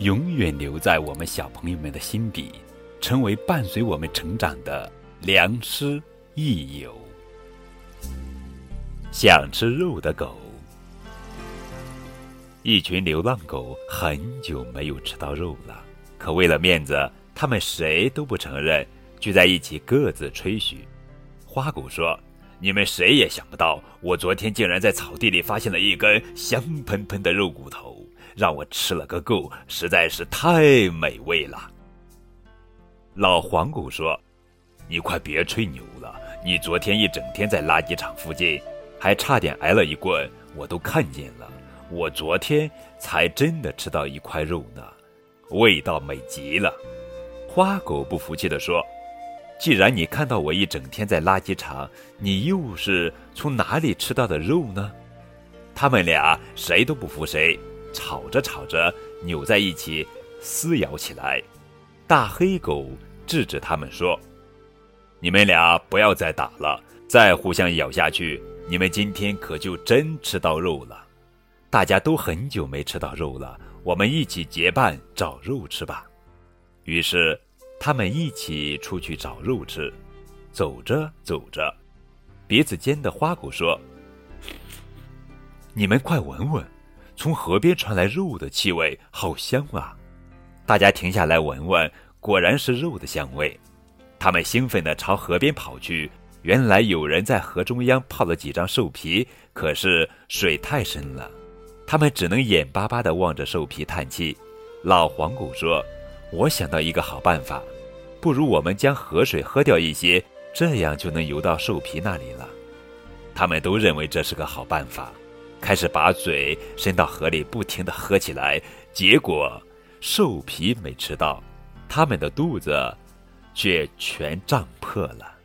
永远留在我们小朋友们的心底，成为伴随我们成长的良师益友。想吃肉的狗，一群流浪狗很久没有吃到肉了，可为了面子，他们谁都不承认，聚在一起各自吹嘘。花狗说：“你们谁也想不到，我昨天竟然在草地里发现了一根香喷喷的肉骨头。”让我吃了个够，实在是太美味了。老黄狗说：“你快别吹牛了，你昨天一整天在垃圾场附近，还差点挨了一棍，我都看见了。我昨天才真的吃到一块肉呢，味道美极了。”花狗不服气地说：“既然你看到我一整天在垃圾场，你又是从哪里吃到的肉呢？”他们俩谁都不服谁。吵着吵着，扭在一起撕咬起来。大黑狗制止他们说：“你们俩不要再打了，再互相咬下去，你们今天可就真吃到肉了。大家都很久没吃到肉了，我们一起结伴找肉吃吧。”于是，他们一起出去找肉吃。走着走着，鼻子尖的花狗说：“你们快闻闻。”从河边传来肉的气味，好香啊！大家停下来闻闻，果然是肉的香味。他们兴奋地朝河边跑去。原来有人在河中央泡了几张兽皮，可是水太深了，他们只能眼巴巴地望着兽皮叹气。老黄狗说：“我想到一个好办法，不如我们将河水喝掉一些，这样就能游到兽皮那里了。”他们都认为这是个好办法。开始把嘴伸到河里，不停地喝起来。结果，兽皮没吃到，他们的肚子却全胀破了。